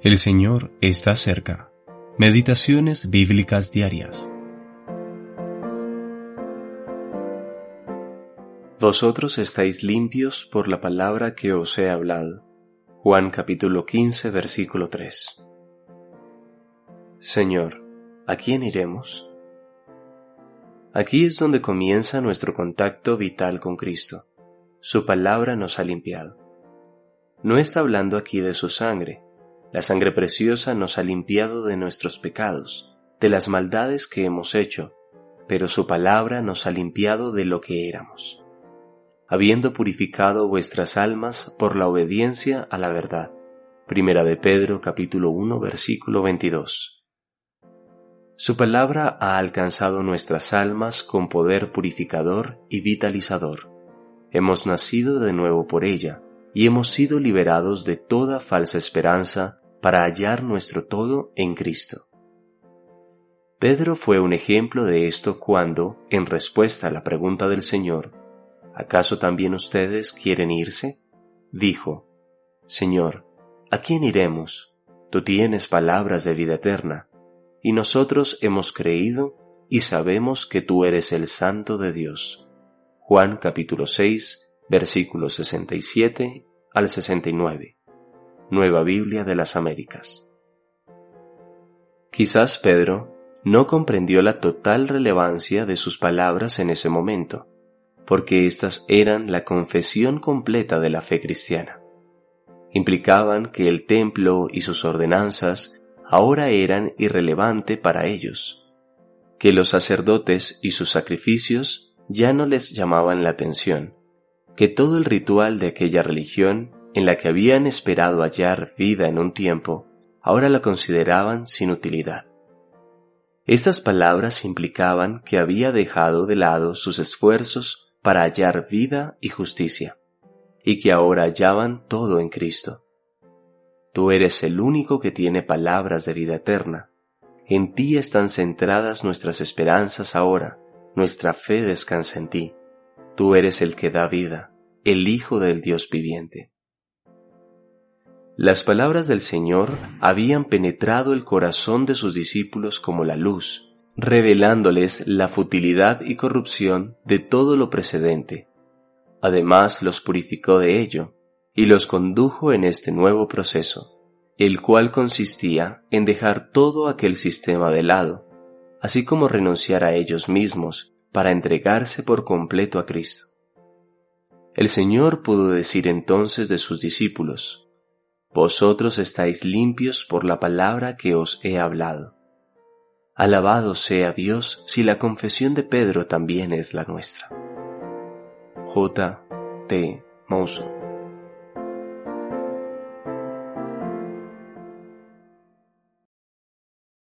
El Señor está cerca. Meditaciones bíblicas diarias. Vosotros estáis limpios por la palabra que os he hablado. Juan capítulo 15 versículo 3. Señor, ¿a quién iremos? Aquí es donde comienza nuestro contacto vital con Cristo. Su palabra nos ha limpiado. No está hablando aquí de su sangre, la sangre preciosa nos ha limpiado de nuestros pecados, de las maldades que hemos hecho, pero su palabra nos ha limpiado de lo que éramos, habiendo purificado vuestras almas por la obediencia a la verdad. Primera de Pedro capítulo 1 versículo 22. Su palabra ha alcanzado nuestras almas con poder purificador y vitalizador. Hemos nacido de nuevo por ella, y hemos sido liberados de toda falsa esperanza para hallar nuestro todo en Cristo. Pedro fue un ejemplo de esto cuando, en respuesta a la pregunta del Señor, ¿acaso también ustedes quieren irse? dijo, Señor, ¿a quién iremos? Tú tienes palabras de vida eterna, y nosotros hemos creído y sabemos que tú eres el Santo de Dios. Juan capítulo 6, versículos 67 al 69. Nueva Biblia de las Américas. Quizás Pedro no comprendió la total relevancia de sus palabras en ese momento, porque éstas eran la confesión completa de la fe cristiana. Implicaban que el templo y sus ordenanzas ahora eran irrelevante para ellos, que los sacerdotes y sus sacrificios ya no les llamaban la atención, que todo el ritual de aquella religión en la que habían esperado hallar vida en un tiempo, ahora la consideraban sin utilidad. Estas palabras implicaban que había dejado de lado sus esfuerzos para hallar vida y justicia, y que ahora hallaban todo en Cristo. Tú eres el único que tiene palabras de vida eterna. En ti están centradas nuestras esperanzas ahora, nuestra fe descansa en ti. Tú eres el que da vida, el Hijo del Dios viviente. Las palabras del Señor habían penetrado el corazón de sus discípulos como la luz, revelándoles la futilidad y corrupción de todo lo precedente. Además los purificó de ello y los condujo en este nuevo proceso, el cual consistía en dejar todo aquel sistema de lado, así como renunciar a ellos mismos para entregarse por completo a Cristo. El Señor pudo decir entonces de sus discípulos, Vosotros estáis limpios por la palabra que os he hablado. Alabado sea Dios si la confesión de Pedro también es la nuestra. J. T.